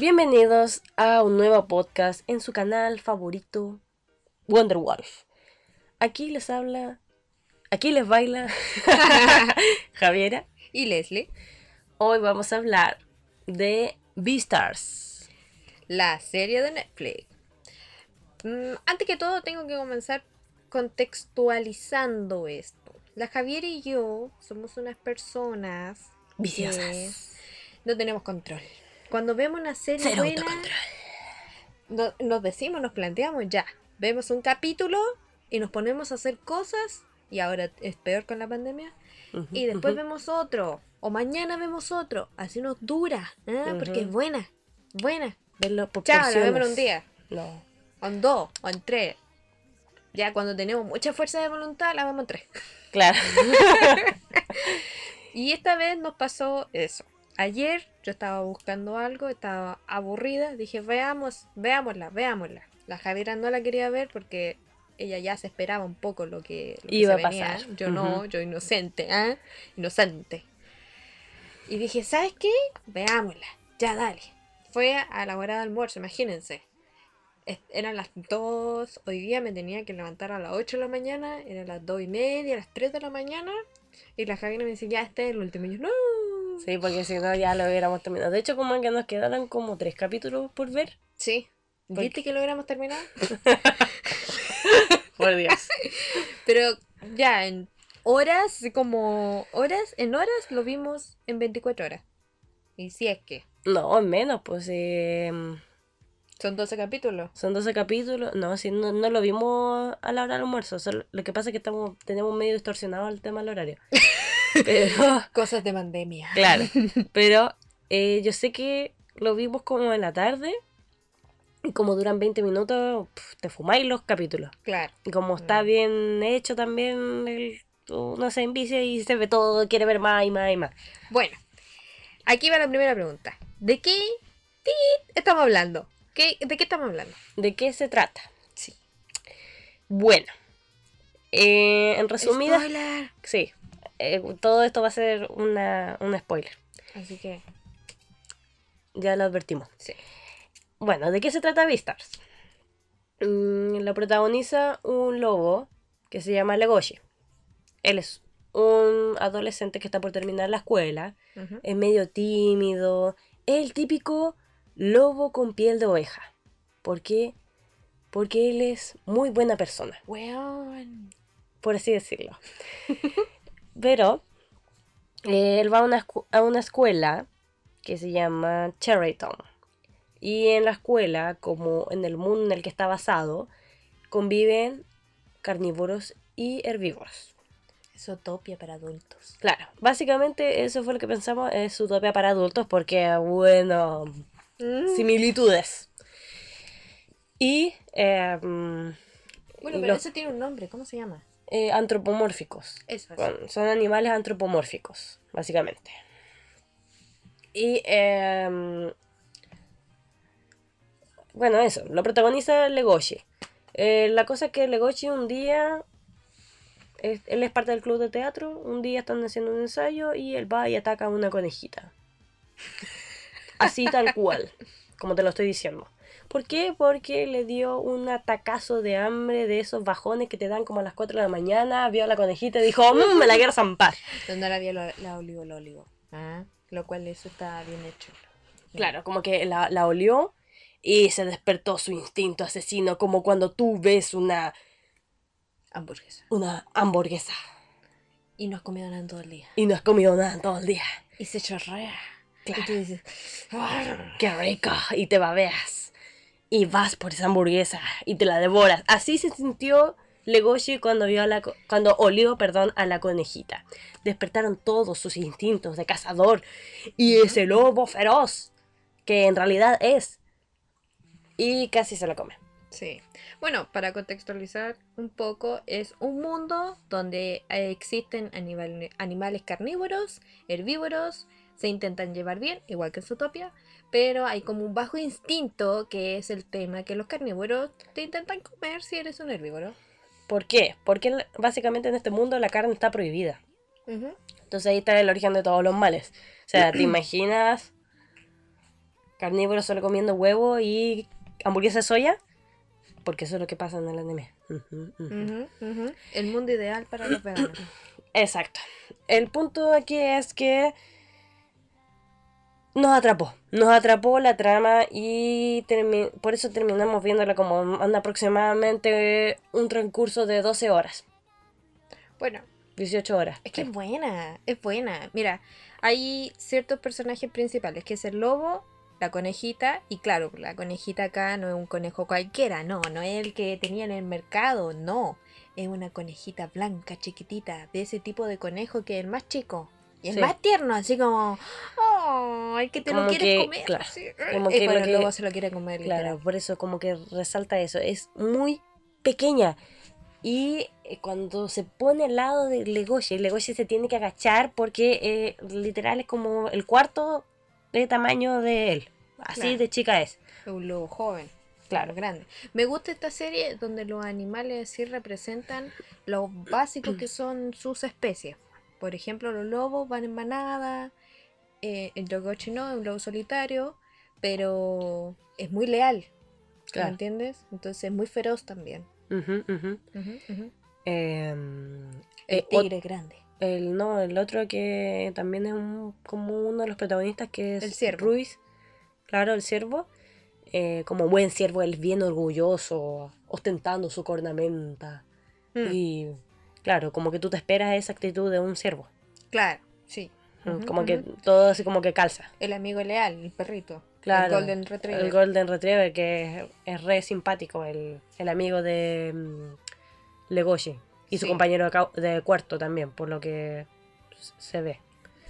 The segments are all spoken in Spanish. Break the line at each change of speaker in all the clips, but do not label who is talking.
Bienvenidos a un nuevo podcast en su canal favorito, Wonder Wolf. Aquí les habla, aquí les baila Javiera.
Y Leslie,
Hoy vamos a hablar de Beastars.
la serie de Netflix. Mm, antes que todo, tengo que comenzar contextualizando esto. La Javiera y yo somos unas personas que
Viciosas.
no tenemos control. Cuando vemos una serie
Cero
buena, no- nos decimos, nos planteamos ya. Vemos un capítulo y nos ponemos a hacer cosas. Y ahora es peor con la pandemia. Y después vemos otro. O mañana vemos otro. Así nos dura. ¿eh? Porque es buena. Buena.
Verlo por
Chao, la vemos en un día.
No.
O en dos. O en tres. Ya cuando tenemos mucha fuerza de voluntad, la vemos en tres.
Claro.
Y esta vez nos pasó eso. Ayer yo estaba buscando algo, estaba aburrida. Dije, veamos, veámosla, veámosla. La Javiera no la quería ver porque ella ya se esperaba un poco lo que, lo que
Iba
se
a
venía.
pasar.
Yo no, yo inocente, ¿ah? Inocente. Y dije, ¿sabes qué? Veámosla. Ya, dale. Fue a la hora de almuerzo, imagínense. Eran las 2, hoy día me tenía que levantar a las 8 de la mañana, eran las 2 y media, las 3 de la mañana, y la Javiera me dice, ya este es el último. Y yo, no.
Sí, porque si no ya lo hubiéramos terminado. De hecho, como que nos quedaron como tres capítulos por ver.
Sí.
¿Por
¿Viste que logramos terminar?
Por Dios.
Pero ya en horas, como horas, en horas lo vimos en 24 horas. Y si es que
No, en menos, pues eh,
son 12 capítulos.
son 12 capítulos. No, si no, no lo vimos a la hora del almuerzo. solo- lo que pasa es que estamos, tenemos medio distorsionado el tema del horario. Pero,
Cosas de pandemia.
claro. Pero eh, yo sé que lo vimos como en la tarde. Y como duran 20 minutos, pf, te fumáis los capítulos.
Claro.
Y como está
Mm.
bien hecho también, el, uno se envicia y se ve todo, quiere ver más y más y más.
Bueno, aquí va la primera pregunta. ¿De qué estamos hablando? ¿Qué, ¿De qué estamos hablando?
¿De qué se trata?
Sí.
Bueno, eh, en resumidas,
Spoiler.
sí, eh, todo esto va a ser una, un spoiler,
Así que,
ya lo advertimos.
sí.
Bueno, ¿de qué se trata Beastars? Mm, lo protagoniza un lobo que se llama Legoshi. Él es un adolescente que está por terminar la escuela, es medio tímido, es el típico lobo con piel de oveja. ¿Por qué? Porque él es muy buena persona.
Weón.
por así decirlo. Pero eh, él va a una, a una escuela que se llama Cherryton. Y en la escuela, como en el mundo en el que está basado, conviven carnívoros y herbívoros.
Es utopia para adultos.
Claro, básicamente eso fue lo que pensamos, es utopía para adultos porque, bueno,
Mm.
similitudes. Y eh, mm,
Bueno, pero eso tiene un nombre. ¿Cómo se llama?
Eh, antropomórficos.
Eso es.
Bueno, son animales antropomórficos, básicamente. Y em, bueno, eso, lo protagoniza Legoshi. Eh, la cosa es que Legoshi un día, es- él es parte del club de teatro, un día están haciendo un ensayo y él va y ataca a una conejita. Así tal cual, como te lo estoy diciendo. ¿Por qué? Porque le dio un atacazo de hambre de esos bajones que te dan como a las 4 de la mañana, vio a la conejita y dijo, "Mm, me la quiero zampar.
Donde la vio la, la olivo, la olivo. Ah, lo cual eso está bien hecho.
Claro, como que la, la olió y se despertó su instinto asesino, como cuando tú ves una,
Hamburguesa.
una hamburguesa
Y no has comido nada en todo el día.
y no has comido nada todo el día.
Y se chorrea.
Claro.
Y tú dices,
¡Qué rico! Y te babeas. Y vas por esa hamburguesa y te la devoras. Así se sintió Legoshi cuando vio a la cuando olió, perdón, a la conejita. Despertaron todos sus instintos de cazador y ese lobo feroz que en realidad es. Y casi se la come.
Sí. Bueno, para contextualizar un poco, es un mundo donde eh, existen animal- animales carnívoros, herbívoros, se intentan llevar bien, igual que en Zootopia, pero hay como un bajo instinto que es el tema que los carnívoros te intentan comer si eres un herbívoro.
¿Por qué? Porque básicamente en este mundo la carne está prohibida. Entonces ahí está el origen de todos los males. O sea, ¿te imaginas carnívoros solo comiendo huevo y hamburguesa de soya, porque eso es lo que pasa en el anime. Ujú, ujú.
El mundo ideal para los veganos.
Exacto. El punto aquí es que nos atrapó. Nos atrapó la trama y por eso terminamos viéndola como en aproximadamente un transcurso de 12 horas.
Bueno,
18 horas.
es que
Sí.
es buena, es buena. Mira, hay ciertos personajes principales, que es el lobo, la conejita, y claro, la conejita acá no es un conejo cualquiera, no, no es el que tenía en el mercado, no. Es una conejita blanca, chiquitita, de ese tipo de conejo que es el más chico. Y el
Sí.
más tierno, así como, oh, el que te lo quieres
que,
comer.
claro, como
Y
que lo
lobo se lo quiere comer,
Claro,
literal.
por eso como que resalta eso. Es muy pequeña. Y eh, cuando se pone al lado de Legoshi, Legoshi se tiene que agachar porque eh, literal es como el cuarto de tamaño de él. Así
Claro.
de chica es.
Es un lobo joven.
Claro.
grande. Me gusta esta serie donde los animales sí representan lo básico que son sus especies. Por ejemplo, los lobos van en manada, eh, el Yogochi no, es un lobo solitario, pero es muy leal, ¿me entiendes? Entonces es muy feroz también.
Em,
El
eh,
tigre grande.
el, no, el otro que también es un, como uno de los protagonistas que es
El ciervo.
Ruiz. Claro, el ciervo. Eh, como buen ciervo, él bien orgulloso, ostentando su cornamenta.
Mm,
Y claro, como que tú te esperas esa actitud de un ciervo.
Claro, sí.
Como que todo así como que calza.
El amigo leal, el perrito.
Claro.
El Golden Retriever.
El Golden Retriever, que es, es re simpático, el, el amigo de mm, Legoshi. Y su compañero de, de cuarto también, por lo que se ve.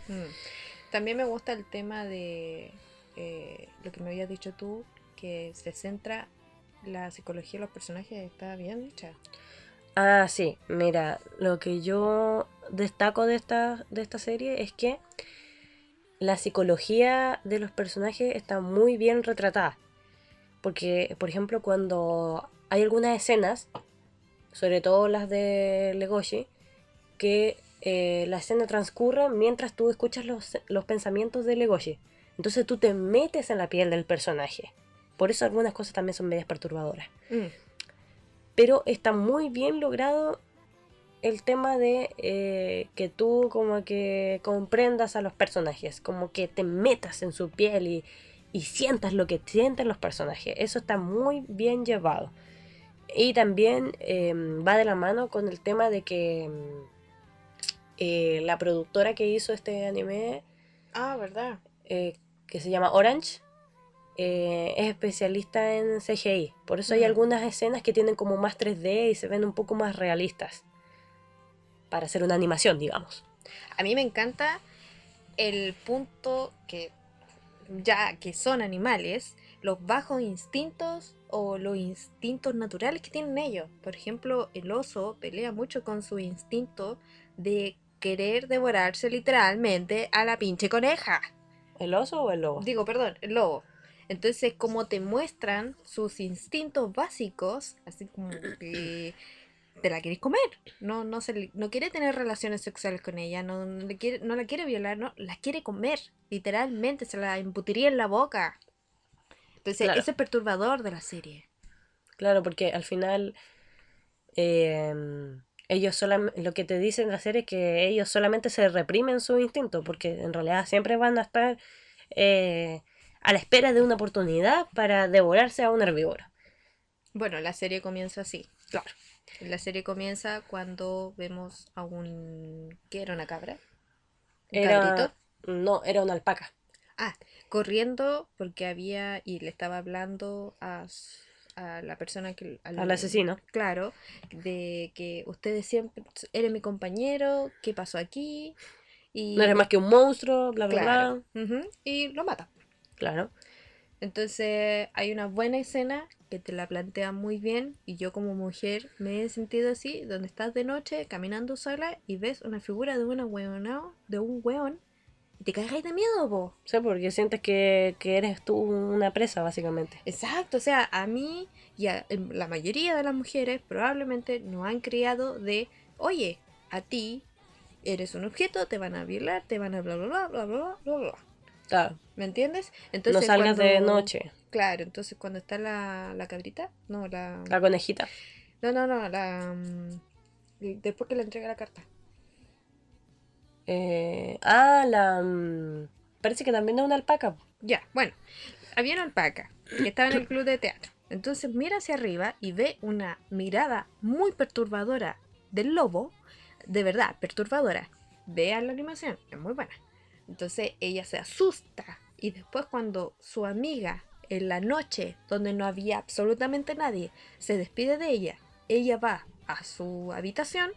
Mm. También me gusta el tema de eh, lo que me habías dicho tú, que se centra la psicología de los personajes, está bien hecha.
Ah, sí, mira, lo que yo destaco de esta, de esta serie es que la psicología de los personajes está muy bien retratada. Porque, por ejemplo, cuando hay algunas escenas, sobre todo las de Legoshi, que eh, la escena transcurre mientras tú escuchas los, los pensamientos de Legoshi. Entonces tú te metes en la piel del personaje. Por eso algunas cosas también son medias perturbadoras
Mm,
pero está muy bien logrado el tema de eh, que tú como que comprendas a los personajes, como que te metas en su piel y, y sientas lo que sienten los personajes. Eso está muy bien llevado. Y también eh, va de la mano con el tema de que mm, eh, la productora que hizo este anime,
Ah, ¿verdad?
eh, que se llama Orange, eh, es especialista en CGI. Por eso hay
Mm.
algunas escenas que tienen como más 3D y se ven un poco más realistas. Para hacer una animación, digamos.
A mí me encanta el punto que ya que son animales, los bajos instintos o los instintos naturales que tienen ellos. Por ejemplo, el oso pelea mucho con su instinto de querer devorarse literalmente a la pinche coneja.
¿El oso o el lobo?
Digo, perdón, el lobo. Entonces, como te muestran sus instintos básicos, así como que te la quieres comer. No, no, se le- no quiere tener relaciones sexuales con ella, no, no le quiere, no la quiere violar, no, la quiere comer. Literalmente, se la embutiría en la boca. Entonces,
Claro.
ese es perturbador de la serie.
Claro, porque al final eh, ellos solamente, lo que te dicen la serie es que ellos solamente se reprimen su instinto, porque en realidad siempre van a estar eh, a la espera de una oportunidad para devorarse a un herbívoro.
Bueno, la serie comienza así.
Claro.
La serie comienza cuando vemos a un... ¿Qué era una cabra? Un cabrito.
Era, no, era una alpaca.
Ah, corriendo porque había y le estaba hablando a, a la persona que
Al asesino.
Claro, de que ustedes siempre eres mi compañero, ¿qué pasó aquí? Y
No eres más que un monstruo, bla, bla,
claro,
bla.
y lo mata.
Claro.
Entonces hay una buena escena que te la plantea muy bien y yo como mujer me he sentido así, donde estás de noche caminando sola y ves una figura de una hueonao, de un hueón y te cagas de miedo, vos.
Sí, porque sientes que, que eres tú una presa, básicamente.
Exacto, o sea, a mí y a la mayoría de las mujeres probablemente no han criado de, oye, a ti eres un objeto, te van a violar, te van a bla bla bla bla bla bla bla.
Claro.
¿Me entiendes?
No
Entonces,
salgas de
cuando-
noche.
Claro, entonces cuando está la, la cabrita, no, la...
La conejita.
No, no, no, la... mm, Después que le entrega la carta.
Eh, ah, la. mm, parece que también es una alpaca.
Ya, bueno, había una alpaca que estaba en el club de teatro. Entonces mira hacia arriba y ve una mirada muy perturbadora del lobo, de verdad, perturbadora. Vean la animación, es muy buena. Entonces ella se asusta y después cuando su amiga en la noche, donde no había absolutamente nadie, se despide de ella, ella va a su habitación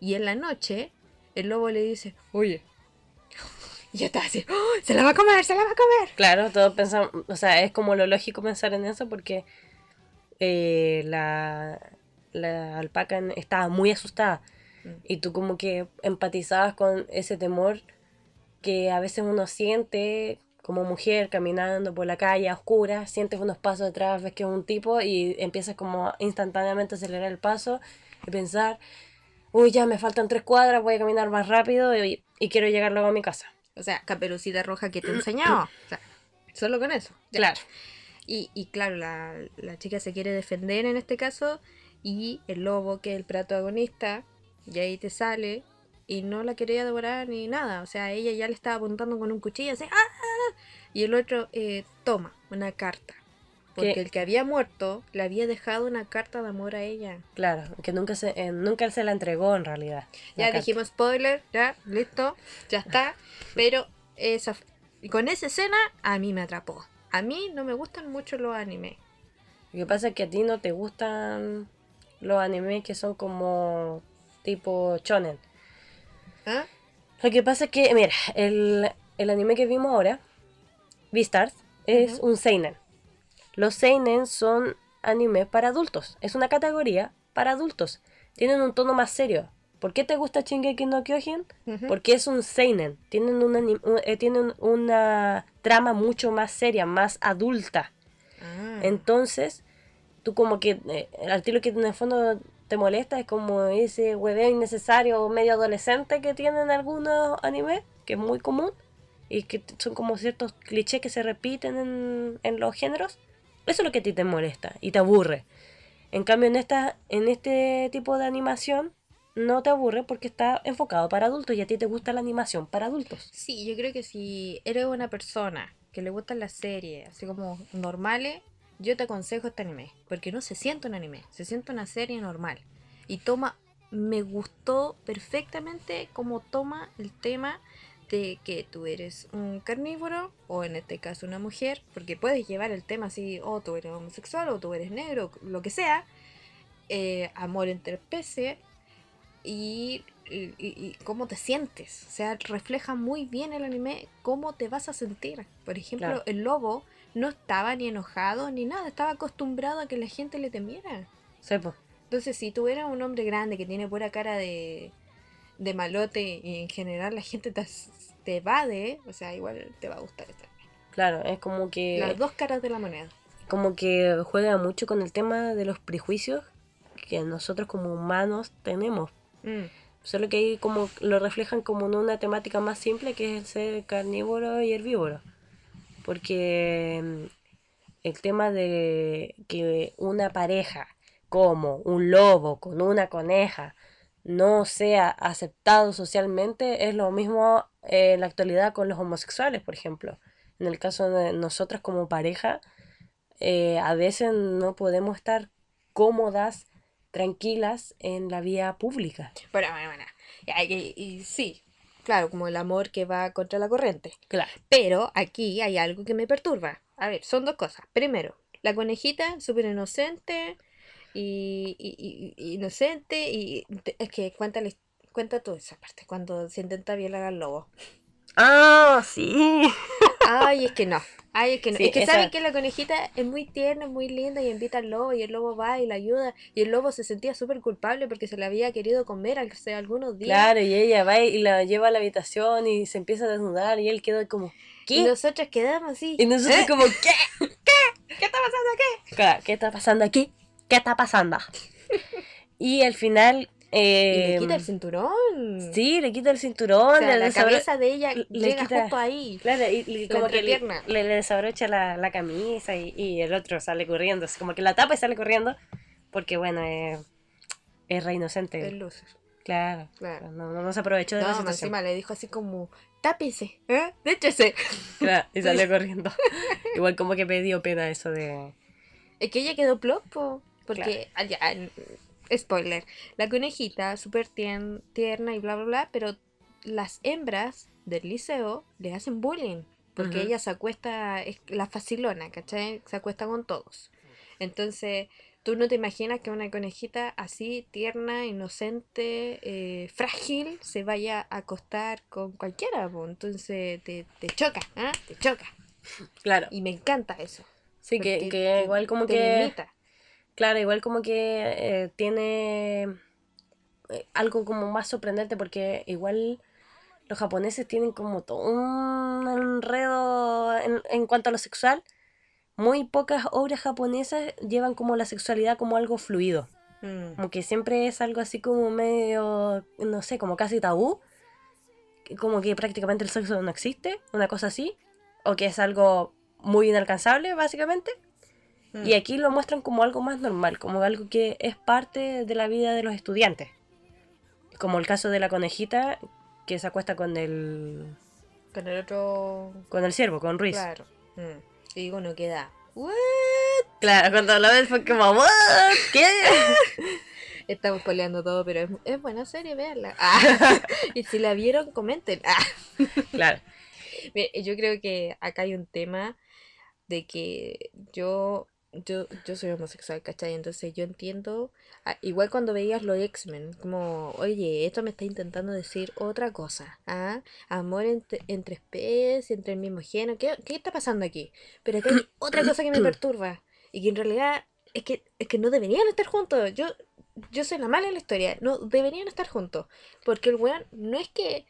y en la noche el lobo le dice, oye, y ya está así, "¡Oh! se la va a comer, se la va a comer.
Claro, todos pensamos. O sea, es como lo lógico pensar en eso porque eh, la, la alpaca estaba muy asustada.
Mm.
Y tú, como que empatizabas con ese temor que a veces uno siente como mujer caminando por la calle a oscuras, sientes unos pasos detrás, ves que es un tipo y empiezas como instantáneamente a acelerar el paso y pensar, uy, ya me faltan tres cuadras, voy a caminar más rápido y, y quiero llegar luego a mi casa.
O sea, caperucita roja que te. O sea, solo con eso. ya.
Claro.
Y, y claro, la, la chica se quiere defender en este caso y el lobo, que es el protagonista, y ahí te sale y no la quería devorar ni nada. O sea, ella ya le estaba apuntando con un cuchillo así. ¡ah! Y el otro eh, toma una carta. Porque
¿Qué?
el que había muerto le había dejado una carta de amor a ella.
Claro, que nunca se, eh, nunca se la entregó en realidad.
Ya
carta.
dijimos spoiler, ya, listo, ya está. Pero esa, con esa escena a mí me atrapó. A mí no me gustan mucho los animes.
Lo que pasa es que a ti no te gustan los animes que son como tipo shonen.
¿Ah?
Lo que pasa es que, mira, el, el anime que vimos ahora, Beastars, es un seinen. Los seinen son animes para adultos. Es una categoría para adultos. Tienen un tono más serio. ¿Por qué te gusta Shingeki no Kyojin? Porque es un seinen. Tienen una, un- eh, tienen una trama mucho más seria, más adulta.
Ah.
Entonces, tú como que eh, el estilo que en el fondo te molesta es como ese hueveo innecesario medio adolescente que tienen algunos animes, que es muy común, y que son como ciertos clichés que se repiten en, en los géneros. Eso es lo que a ti te molesta y te aburre. En cambio, en, esta, en este tipo de animación no te aburre porque está enfocado para adultos y a ti te gusta la animación para adultos.
Sí, yo creo que si eres una persona que le gustan las series, así como normales, yo te aconsejo este anime. Porque no se siente un anime, se siente una serie normal. Y toma, me gustó perfectamente como toma el tema de que tú eres un carnívoro, o en este caso una mujer, porque puedes llevar el tema así, o tú eres homosexual, o tú eres negro, lo que sea, eh, amor entre especies, y, y- y- y cómo te sientes. O sea, refleja muy bien el anime cómo te vas a sentir. Por ejemplo,
Claro.
el lobo no estaba ni enojado ni nada, estaba acostumbrado a que la gente le temiera.
Sepo.
Entonces, si tú un hombre grande que tiene pura cara de, de malote y en general la gente te, te evade, o sea, igual te va a gustar anime.
Claro, es como que...
Las dos caras de la moneda.
como que juega mucho con el tema de los prejuicios que nosotros como humanos tenemos.
Mm,
Solo que ahí como lo reflejan como en una temática más simple que es el ser carnívoro y herbívoro. Porque mm, el tema de que una pareja como un lobo con una coneja no sea aceptado socialmente es lo mismo en la actualidad con los homosexuales, por ejemplo. En el caso de nosotras como pareja, eh, a veces no podemos estar cómodas, tranquilas en la vía pública.
Bueno, bueno, bueno. Y- y sí, claro, como el amor que va contra la corriente.
Claro.
Pero aquí hay algo que me perturba. A ver, son dos cosas. Primero, la conejita, súper inocente y, y- y- y- inocente y es que cuenta, cuenta toda esa parte, cuando se intenta violar al lobo.
Ah, sí.
Ay, es que no. Ay, es que no.
Sí,
es que
esa-
saben que la conejita es muy tierna, es muy linda y invita al lobo y el lobo va y la ayuda y el lobo se sentía súper culpable porque se la había querido comer hace algunos días.
Claro, y ella va y la lleva a la habitación y se empieza a desnudar y él queda como, ¿qué?
Y nosotros quedamos así.
Y nosotros
¿Eh?
como, ¿qué?
¿Qué está pasando aquí?
Claro, ¿Qué está pasando aquí? ¿Qué está pasando? y al final
y le
Eh,
quita el cinturón.
Sí, le quita el cinturón,
O sea,
le
la cabeza de ella
le
llega
quita-
justo ahí.
Claro, y, y
La
como que le, le- desabrocha la, la camisa y, y el otro sale corriendo, así como que la tapa y sale corriendo, porque bueno, eh, es re inocente.
El loser.
Claro,
Claro.
no, no, no se aprovechó de la
No, más
situación.
encima le dijo así como, tápese, ¿eh? Déchese.
Claro, y salió corriendo. Igual como que me dio pena eso de...
Es que ella quedó plop, po, porque, n- spoiler, la conejita, súper tierna y bla, bla, bla, pero las hembras del liceo le hacen bullying, porque ella se acuesta, es la facilona, ¿cachai? Se acuesta con todos. Entonces, tú no te imaginas que una conejita así, tierna, inocente, eh, frágil, se vaya a acostar con cualquiera, entonces te, te choca, ¿ah? Te choca.
Claro,
Y me encanta eso.
sí, que, igual como
te
que...
limita.
Claro, igual como que eh, tiene eh, algo como más sorprendente porque igual los japoneses tienen como todo un enredo en, en cuanto a lo sexual. Muy pocas obras japonesas llevan como la sexualidad como algo fluido.
Mm.
Como que siempre es algo así como medio, no sé, como casi tabú. Como que prácticamente el sexo no existe, una cosa así. O que es algo muy inalcanzable, básicamente.
Mm.
Y aquí lo muestran como algo más normal, como algo que es parte de la vida de los estudiantes. Como el caso de la conejita que se acuesta con el
Con el otro.
con el ciervo, con Ruiz.
Claro. Mm. Y digo, no queda. ¿What?
Claro, cuando lo ves fue como ¿What? ¿Qué?
Estamos peleando todo, pero es, es buena serie, veanla. Ah. y si la vieron, comenten. Ah.
claro.
Mira, yo creo que acá hay un tema de que yo, yo, yo soy homosexual, ¿cachai? Entonces yo entiendo, ah, igual cuando veías los X-Men, como, oye, esto me está intentando decir otra cosa, ¿ah? Amor entre, entre especies, entre el mismo género, ¿qué, qué está pasando aquí? Pero acá hay otra cosa que me perturba, y que en realidad es que, es que no deberían estar juntos, yo, yo soy la mala en la historia, no deberían estar juntos, porque el weón no es que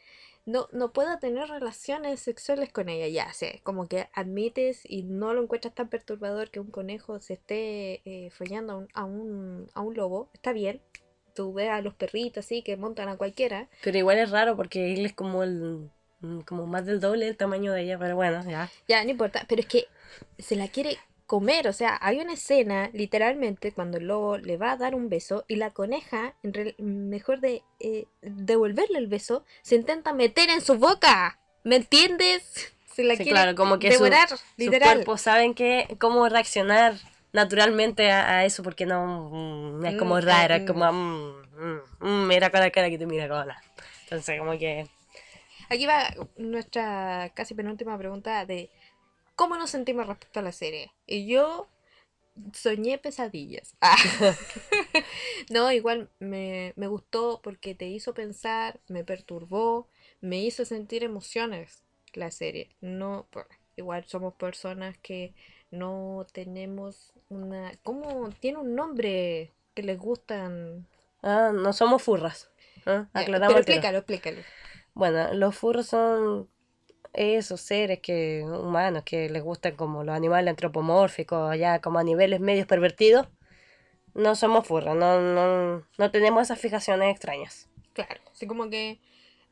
no, no pueda tener relaciones sexuales con ella, ya sé, como que admites y no lo encuentras tan perturbador que un conejo se esté eh, follando a un, a, un, a un lobo, está bien, tú ves a los perritos así que montan a cualquiera,
Pero igual es raro porque él es como el como más del doble del tamaño de ella, pero bueno, ya.
ya, no importa, pero es que se la quiere comer, o sea, hay una escena literalmente cuando el lobo le va a dar un beso y la coneja, en real- mejor de eh, devolverle el beso, se intenta meter en su boca, ¿me entiendes? Se la
Sí,
quiere
claro, como que su-
devorar,
Sus
literal.
cuerpos saben que cómo reaccionar naturalmente a, a eso porque no mm, es como
Mm,
raro, es
mm.
como mm, mira con la cara que te mira con la. Entonces como que
Aquí va nuestra casi penúltima pregunta de ¿cómo nos sentimos respecto a la serie? Y yo soñé pesadillas. Ah. no, igual me, me gustó porque te hizo pensar, me perturbó, me hizo sentir emociones la serie. No, igual somos personas que no tenemos una... ¿Cómo tiene un nombre que les gustan?
ah, no somos furras. ¿ah?
Ya,
Aclaramos
Pero explícalo, explícalo.
Bueno, los furros son esos seres que humanos que les gustan como los animales antropomórficos, ya como a niveles medios pervertidos. No somos furros, no, no, no tenemos esas fijaciones extrañas.
Claro, así como que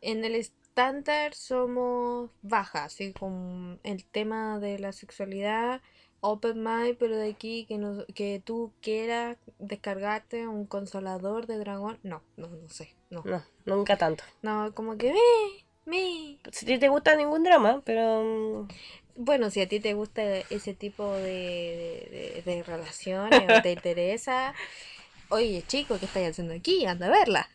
en el estándar somos bajas, así con el tema de la sexualidad, open mind, pero de aquí que, no, que tú quieras descargarte un consolador de dragón, no, no, no sé, no,
No, nunca tanto.
no, como que me, me.
Si a ti te gusta ningún drama, pero mm,
Bueno, si a ti te gusta ese tipo de, de, de relaciones o te interesa, oye chico, ¿qué estáis haciendo aquí? Anda a verla.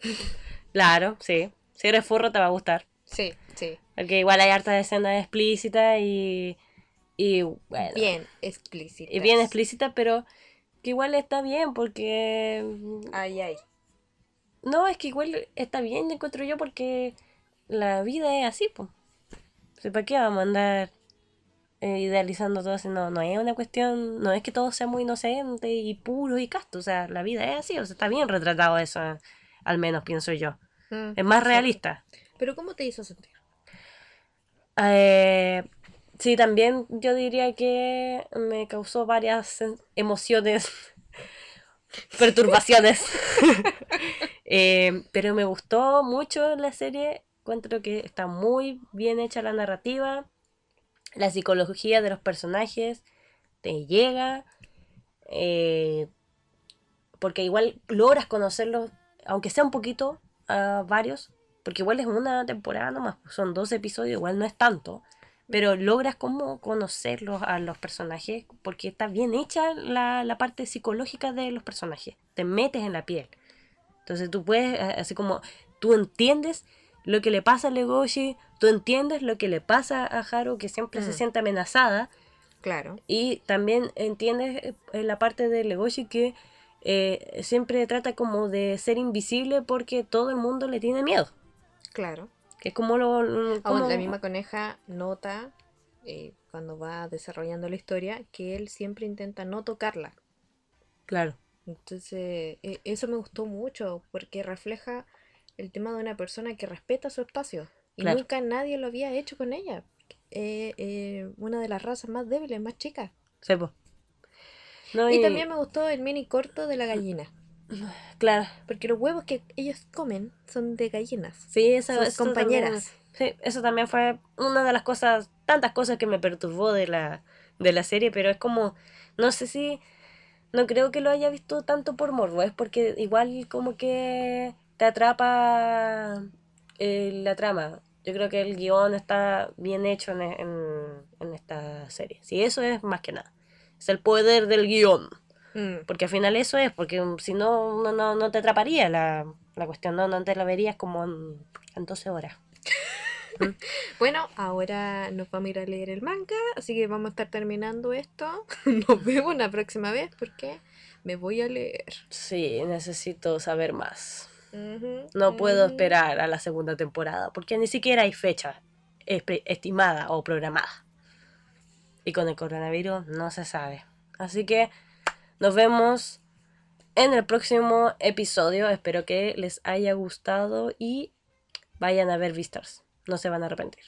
claro, sí. Si eres furro te va a gustar.
Sí, sí,
Porque igual hay hartas escenas explícitas y. Y bueno.
bien explícita.
Y bien explícitas, pero que igual está bien porque. mm,
Ay, ay.
No, es que igual está bien, encuentro yo, porque la vida es así, pues. ¿Para qué vamos a andar eh, idealizando todo así? No, no es una cuestión, no es que todo sea muy inocente y puro y casto, o sea, la vida es así, o sea, está bien retratado eso, al menos pienso yo.
Mm,
Es más
sí.
realista.
Pero ¿cómo te hizo sentir?
Eh, sí, también yo diría que me causó varias emociones, perturbaciones Eh, pero me gustó mucho la serie. Encuentro que está muy bien hecha la narrativa. La psicología de los personajes te llega. eh, porque igual logras conocerlos, aunque sea un poquito, a varios. Porque igual es una temporada nomás, pues, son dos episodios, igual no es tanto. Pero logras como conocerlos a los personajes porque está bien hecha la, la parte psicológica de los personajes. Te metes en la piel. Entonces tú puedes, así como, tú entiendes lo que le pasa a Legoshi, tú entiendes lo que le pasa a Haru, que siempre se
Mm.
siente amenazada,
Claro.
y también entiendes eh, en la parte de Legoshi que eh, siempre trata como de ser invisible porque todo el mundo le tiene miedo.
Claro.
Que es como lo...
Aún
como-
la misma coneja nota, eh, cuando va desarrollando la historia, que él siempre intenta no tocarla.
Claro,
Entonces, e- eso me gustó mucho, porque refleja el tema de una persona que respeta su espacio. Y
Claro.
nunca nadie lo había hecho con ella. Eh, eh, una de las razas más débiles, más chicas.
sí, po. No,
Y también me gustó el mini corto de la gallina.
Claro,
Porque los huevos que ellos comen son de gallinas.
sí, esa,
Sus
eso
compañeras.
también- sí, eso también fue una de las cosas, tantas cosas que me perturbó de la, de la serie, pero es como, no sé si, no creo que lo haya visto tanto por morbo, es porque igual como que te atrapa eh, la trama. Yo creo que el guion está bien hecho en, en- en esta serie. Sí, eso es más que nada. Es el poder del guion.
Mm.
Porque al final eso es, porque si no, no, no, no te atraparía la, la cuestión, no, no te la verías como en, en 12 horas.
Bueno, ahora nos vamos a ir a leer el manga, así que vamos a estar terminando esto. Nos vemos la próxima vez porque me voy a leer.
Sí, necesito saber más. No puedo esperar a la segunda temporada, porque ni siquiera hay fecha estimada o programada. Y con el coronavirus no se sabe. Así que nos vemos en el próximo episodio. Espero que les haya gustado y vayan a ver Vistas. No se van a arrepentir.